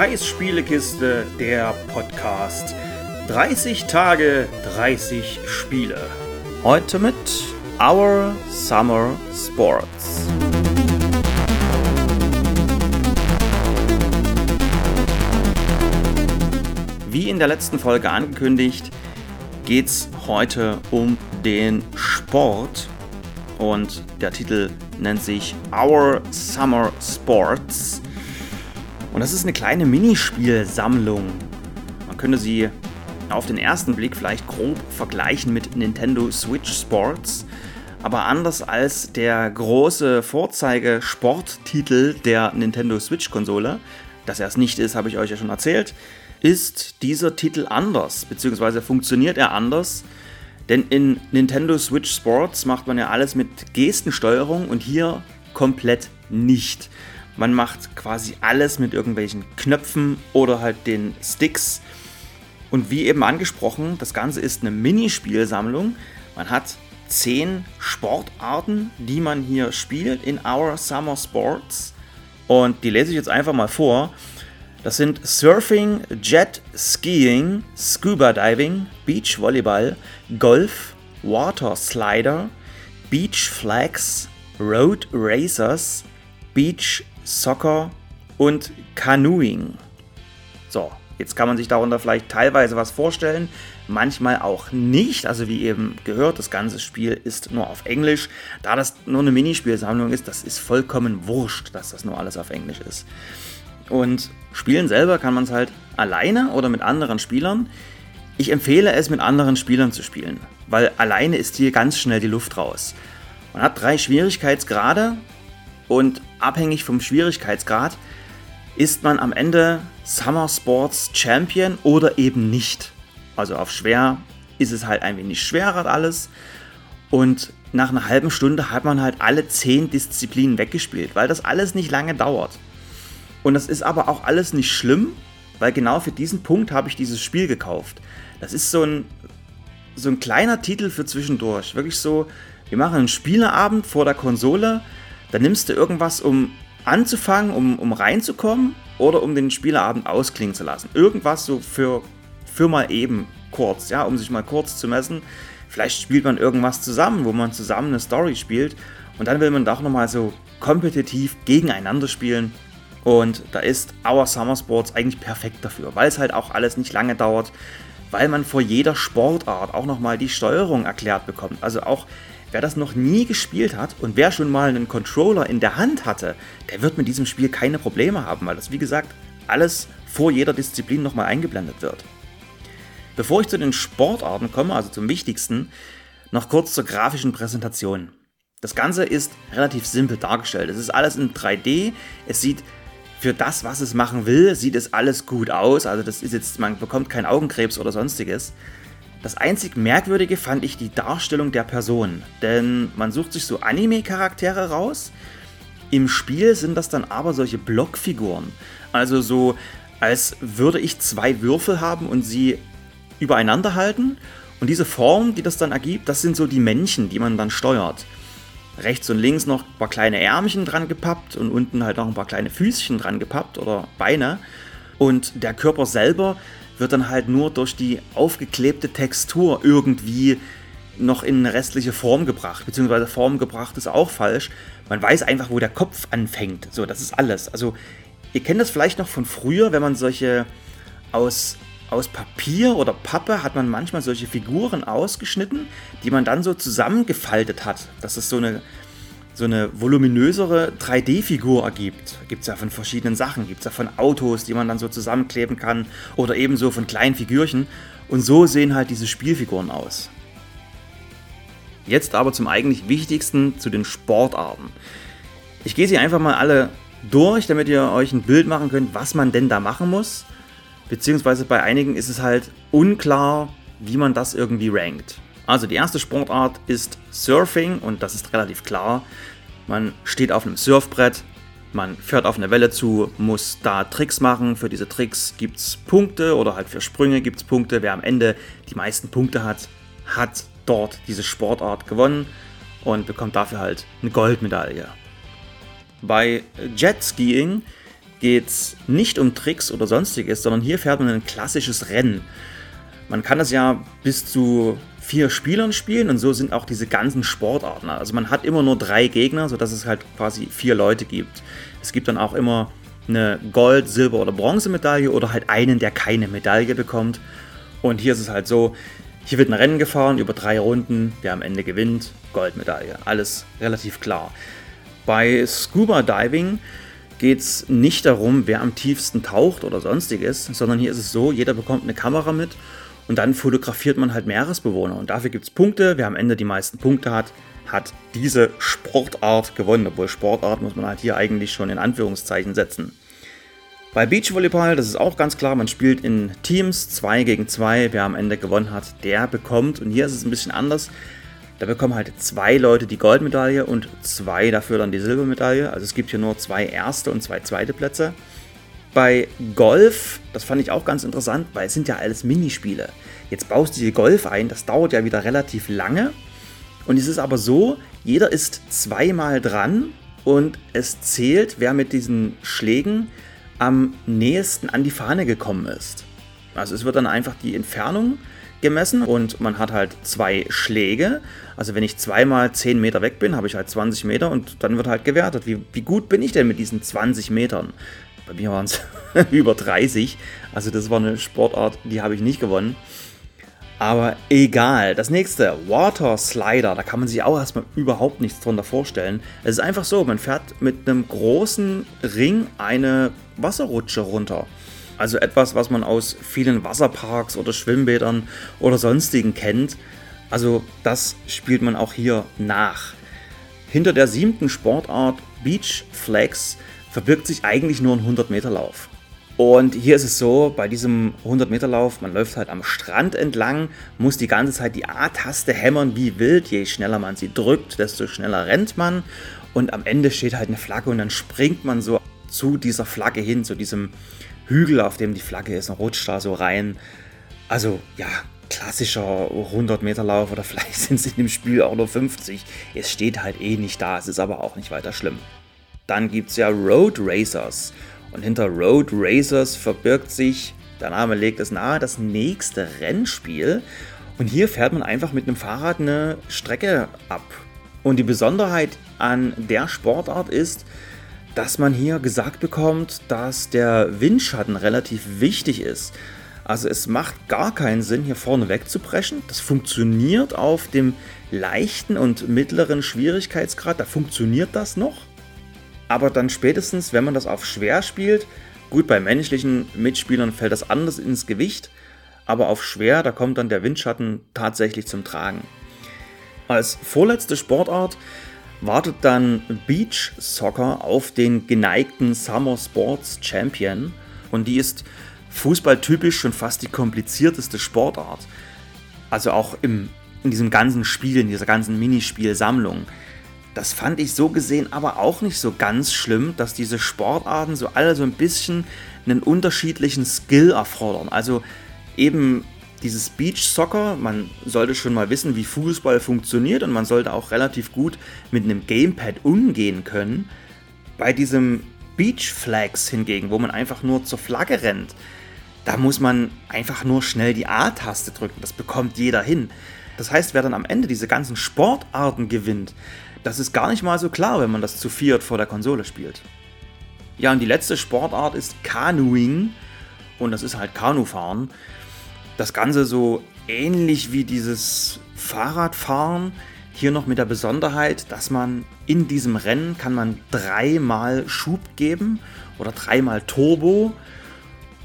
Kais Spielekiste, der Podcast. 30 Tage, 30 Spiele. Heute mit Our Summer Sports. Wie in der letzten Folge angekündigt, geht es heute um den Sport und der Titel nennt sich Our Summer Sports. Und das ist eine kleine Minispielsammlung. Man könnte sie auf den ersten Blick vielleicht grob vergleichen mit Nintendo Switch Sports. Aber anders als der große Vorzeige-Sporttitel der Nintendo Switch-Konsole, dass er es nicht ist, habe ich euch ja schon erzählt, ist dieser Titel anders, beziehungsweise funktioniert er anders. Denn in Nintendo Switch Sports macht man ja alles mit Gestensteuerung und hier komplett nicht. Man macht quasi alles mit irgendwelchen Knöpfen oder halt den Sticks. Und wie eben angesprochen, das Ganze ist eine Minispielsammlung. Man hat zehn Sportarten, die man hier spielt in Our Summer Sports. Und die lese ich jetzt einfach mal vor. Das sind Surfing, Jet Skiing, Scuba Diving, Beach Volleyball, Golf, Water Slider, Beach Flags, Road Racers, Beach Soccer und Canoeing. So, jetzt kann man sich darunter vielleicht teilweise was vorstellen, manchmal auch nicht. Also wie eben gehört, das ganze Spiel ist nur auf Englisch. Da das nur eine Minispielsammlung ist, das ist vollkommen wurscht, dass das nur alles auf Englisch ist. Und spielen selber kann man es halt alleine oder mit anderen Spielern. Ich empfehle es mit anderen Spielern zu spielen, weil alleine ist hier ganz schnell die Luft raus. Man hat drei Schwierigkeitsgrade und abhängig vom Schwierigkeitsgrad ist man am Ende Summer Sports Champion oder eben nicht. Also auf schwer ist es halt ein wenig schwerer alles. Und nach einer halben Stunde hat man halt alle zehn Disziplinen weggespielt, weil das alles nicht lange dauert. Und das ist aber auch alles nicht schlimm, weil genau für diesen Punkt habe ich dieses Spiel gekauft. Das ist so ein, so ein kleiner Titel für zwischendurch. Wirklich so, wir machen einen Spieleabend vor der Konsole dann nimmst du irgendwas, um anzufangen, um, um reinzukommen oder um den Spieleabend ausklingen zu lassen. Irgendwas so für, für mal eben kurz, ja, um sich mal kurz zu messen. Vielleicht spielt man irgendwas zusammen, wo man zusammen eine Story spielt und dann will man doch nochmal so kompetitiv gegeneinander spielen. Und da ist Our Summer Sports eigentlich perfekt dafür, weil es halt auch alles nicht lange dauert, weil man vor jeder Sportart auch nochmal die Steuerung erklärt bekommt. Also auch Wer das noch nie gespielt hat und wer schon mal einen Controller in der Hand hatte, der wird mit diesem Spiel keine Probleme haben, weil das wie gesagt alles vor jeder Disziplin nochmal eingeblendet wird. Bevor ich zu den Sportarten komme, also zum wichtigsten, noch kurz zur grafischen Präsentation. Das Ganze ist relativ simpel dargestellt. Es ist alles in 3D. Es sieht für das, was es machen will, sieht es alles gut aus. Also das ist jetzt, man bekommt keinen Augenkrebs oder sonstiges. Das einzig Merkwürdige fand ich die Darstellung der Person, denn man sucht sich so Anime-Charaktere raus. Im Spiel sind das dann aber solche Blockfiguren. Also so, als würde ich zwei Würfel haben und sie übereinander halten. Und diese Form, die das dann ergibt, das sind so die Männchen, die man dann steuert. Rechts und links noch ein paar kleine Ärmchen dran gepappt und unten halt noch ein paar kleine Füßchen dran gepappt oder Beine. Und der Körper selber wird dann halt nur durch die aufgeklebte Textur irgendwie noch in eine restliche Form gebracht, beziehungsweise Form gebracht ist auch falsch. Man weiß einfach, wo der Kopf anfängt. So, das ist alles. Also, ihr kennt das vielleicht noch von früher, wenn man solche aus, aus Papier oder Pappe hat man manchmal solche Figuren ausgeschnitten, die man dann so zusammengefaltet hat. Das ist so eine so eine voluminösere 3D-Figur ergibt. Gibt es ja von verschiedenen Sachen. Gibt es ja von Autos, die man dann so zusammenkleben kann oder ebenso von kleinen Figürchen. Und so sehen halt diese Spielfiguren aus. Jetzt aber zum eigentlich wichtigsten, zu den Sportarten. Ich gehe sie einfach mal alle durch, damit ihr euch ein Bild machen könnt, was man denn da machen muss. Beziehungsweise bei einigen ist es halt unklar, wie man das irgendwie rankt. Also die erste Sportart ist Surfing und das ist relativ klar. Man steht auf einem Surfbrett, man fährt auf eine Welle zu, muss da Tricks machen. Für diese Tricks gibt es Punkte oder halt für Sprünge gibt es Punkte. Wer am Ende die meisten Punkte hat, hat dort diese Sportart gewonnen und bekommt dafür halt eine Goldmedaille. Bei Jetskiing geht es nicht um Tricks oder sonstiges, sondern hier fährt man ein klassisches Rennen. Man kann das ja bis zu vier Spielern spielen und so sind auch diese ganzen Sportarten. Also man hat immer nur drei Gegner, sodass es halt quasi vier Leute gibt. Es gibt dann auch immer eine Gold-, Silber- oder Bronzemedaille oder halt einen, der keine Medaille bekommt. Und hier ist es halt so, hier wird ein Rennen gefahren über drei Runden, wer am Ende gewinnt, Goldmedaille. Alles relativ klar. Bei Scuba Diving geht es nicht darum, wer am tiefsten taucht oder sonstiges, sondern hier ist es so, jeder bekommt eine Kamera mit und dann fotografiert man halt Meeresbewohner. Und dafür gibt es Punkte. Wer am Ende die meisten Punkte hat, hat diese Sportart gewonnen. Obwohl Sportart muss man halt hier eigentlich schon in Anführungszeichen setzen. Bei Beachvolleyball, das ist auch ganz klar, man spielt in Teams 2 gegen 2. Wer am Ende gewonnen hat, der bekommt. Und hier ist es ein bisschen anders. Da bekommen halt zwei Leute die Goldmedaille und zwei dafür dann die Silbermedaille. Also es gibt hier nur zwei erste und zwei zweite Plätze. Bei Golf, das fand ich auch ganz interessant, weil es sind ja alles Minispiele. Jetzt baust du die Golf ein, das dauert ja wieder relativ lange. Und es ist aber so, jeder ist zweimal dran und es zählt, wer mit diesen Schlägen am nächsten an die Fahne gekommen ist. Also es wird dann einfach die Entfernung gemessen und man hat halt zwei Schläge. Also wenn ich zweimal 10 Meter weg bin, habe ich halt 20 Meter und dann wird halt gewertet, wie, wie gut bin ich denn mit diesen 20 Metern. Bei mir waren es über 30. Also das war eine Sportart, die habe ich nicht gewonnen. Aber egal. Das nächste, Water Slider, da kann man sich auch erstmal überhaupt nichts drunter vorstellen. Es ist einfach so, man fährt mit einem großen Ring eine Wasserrutsche runter. Also etwas, was man aus vielen Wasserparks oder Schwimmbädern oder sonstigen kennt. Also das spielt man auch hier nach. Hinter der siebten Sportart Beach Flags verbirgt sich eigentlich nur ein 100-Meter-Lauf. Und hier ist es so, bei diesem 100-Meter-Lauf, man läuft halt am Strand entlang, muss die ganze Zeit die A-Taste hämmern wie wild. Je schneller man sie drückt, desto schneller rennt man. Und am Ende steht halt eine Flagge und dann springt man so zu dieser Flagge hin, zu diesem Hügel, auf dem die Flagge ist, und rutscht da so rein. Also ja, klassischer 100-Meter-Lauf oder vielleicht sind es in dem Spiel auch nur 50. Es steht halt eh nicht da, es ist aber auch nicht weiter schlimm. Dann gibt es ja Road Racers. Und hinter Road Racers verbirgt sich, der Name legt es nahe, das nächste Rennspiel. Und hier fährt man einfach mit einem Fahrrad eine Strecke ab. Und die Besonderheit an der Sportart ist, dass man hier gesagt bekommt, dass der Windschatten relativ wichtig ist. Also es macht gar keinen Sinn, hier vorne wegzupreschen. Das funktioniert auf dem leichten und mittleren Schwierigkeitsgrad. Da funktioniert das noch. Aber dann spätestens, wenn man das auf schwer spielt, gut, bei menschlichen Mitspielern fällt das anders ins Gewicht. Aber auf schwer, da kommt dann der Windschatten tatsächlich zum Tragen. Als vorletzte Sportart wartet dann Beach Soccer auf den geneigten Summer Sports Champion und die ist fußballtypisch schon fast die komplizierteste Sportart. Also auch im, in diesem ganzen Spiel, in dieser ganzen Minispielsammlung. Das fand ich so gesehen aber auch nicht so ganz schlimm, dass diese Sportarten so alle so ein bisschen einen unterschiedlichen Skill erfordern. Also eben dieses Beach Soccer, man sollte schon mal wissen, wie Fußball funktioniert und man sollte auch relativ gut mit einem Gamepad umgehen können. Bei diesem Beach Flags hingegen, wo man einfach nur zur Flagge rennt, da muss man einfach nur schnell die A-Taste drücken. Das bekommt jeder hin. Das heißt, wer dann am Ende diese ganzen Sportarten gewinnt, das ist gar nicht mal so klar, wenn man das zu viert vor der Konsole spielt. Ja, und die letzte Sportart ist Canoeing. Und das ist halt Kanufahren. Das Ganze so ähnlich wie dieses Fahrradfahren. Hier noch mit der Besonderheit, dass man in diesem Rennen kann man dreimal Schub geben oder dreimal Turbo.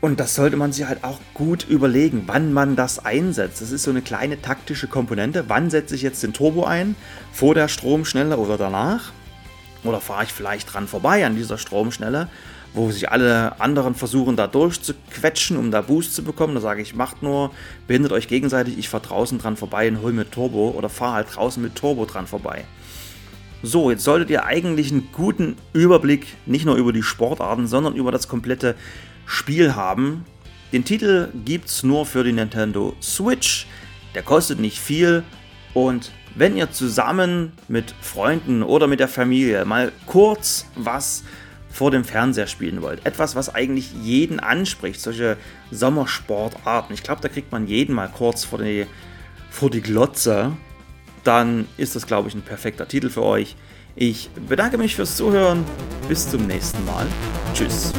Und das sollte man sich halt auch gut überlegen, wann man das einsetzt. Das ist so eine kleine taktische Komponente. Wann setze ich jetzt den Turbo ein? Vor der Stromschnelle oder danach? Oder fahre ich vielleicht dran vorbei an dieser Stromschnelle? wo sich alle anderen versuchen, da durchzuquetschen, um da Boost zu bekommen. Da sage ich, macht nur, behindert euch gegenseitig, ich fahre draußen dran vorbei und hol mit Turbo oder fahre halt draußen mit Turbo dran vorbei. So, jetzt solltet ihr eigentlich einen guten Überblick nicht nur über die Sportarten, sondern über das komplette Spiel haben. Den Titel gibt es nur für die Nintendo Switch. Der kostet nicht viel und wenn ihr zusammen mit Freunden oder mit der Familie mal kurz was vor dem Fernseher spielen wollt, etwas, was eigentlich jeden anspricht, solche Sommersportarten, ich glaube, da kriegt man jeden mal kurz vor die, vor die Glotze, dann ist das, glaube ich, ein perfekter Titel für euch. Ich bedanke mich fürs Zuhören. Bis zum nächsten Mal. Tschüss.